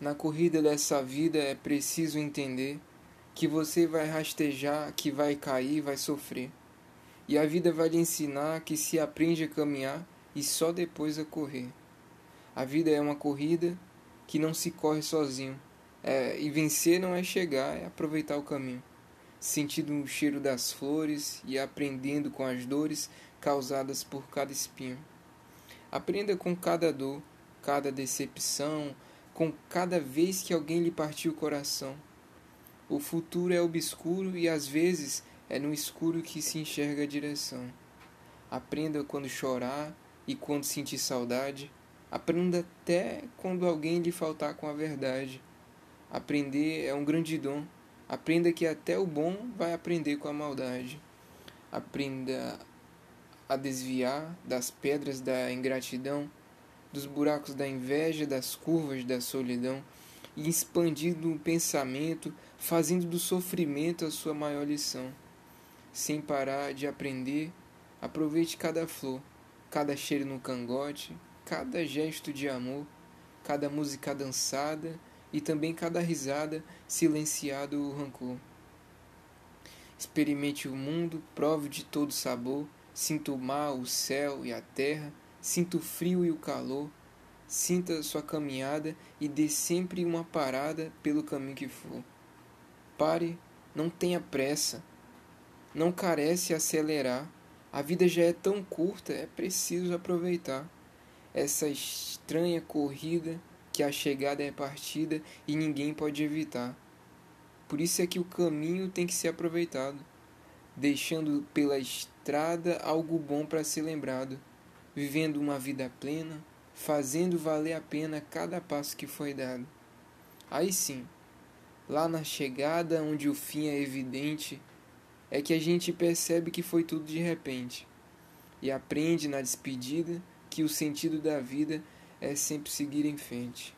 Na corrida dessa vida é preciso entender que você vai rastejar, que vai cair, vai sofrer. E a vida vai lhe ensinar que se aprende a caminhar e só depois a correr. A vida é uma corrida que não se corre sozinho. É, e vencer não é chegar, é aproveitar o caminho. Sentindo o cheiro das flores e aprendendo com as dores causadas por cada espinho. Aprenda com cada dor, cada decepção, com cada vez que alguém lhe partiu o coração. O futuro é obscuro e às vezes é no escuro que se enxerga a direção. Aprenda quando chorar e quando sentir saudade. Aprenda até quando alguém lhe faltar com a verdade. Aprender é um grande dom. Aprenda que até o bom vai aprender com a maldade. Aprenda a desviar das pedras da ingratidão dos buracos da inveja, das curvas da solidão, e expandindo o pensamento, fazendo do sofrimento a sua maior lição. Sem parar de aprender, aproveite cada flor, cada cheiro no cangote, cada gesto de amor, cada música dançada e também cada risada silenciado o rancor. Experimente o mundo, prove de todo sabor, sinta o mar, o céu e a terra, Sinta o frio e o calor, sinta sua caminhada e dê sempre uma parada pelo caminho que for. Pare, não tenha pressa, não carece acelerar. A vida já é tão curta, é preciso aproveitar essa estranha corrida que a chegada é partida e ninguém pode evitar. Por isso é que o caminho tem que ser aproveitado, deixando pela estrada algo bom para ser lembrado vivendo uma vida plena, fazendo valer a pena cada passo que foi dado. Aí sim, lá na chegada, onde o fim é evidente, é que a gente percebe que foi tudo de repente e aprende na despedida que o sentido da vida é sempre seguir em frente.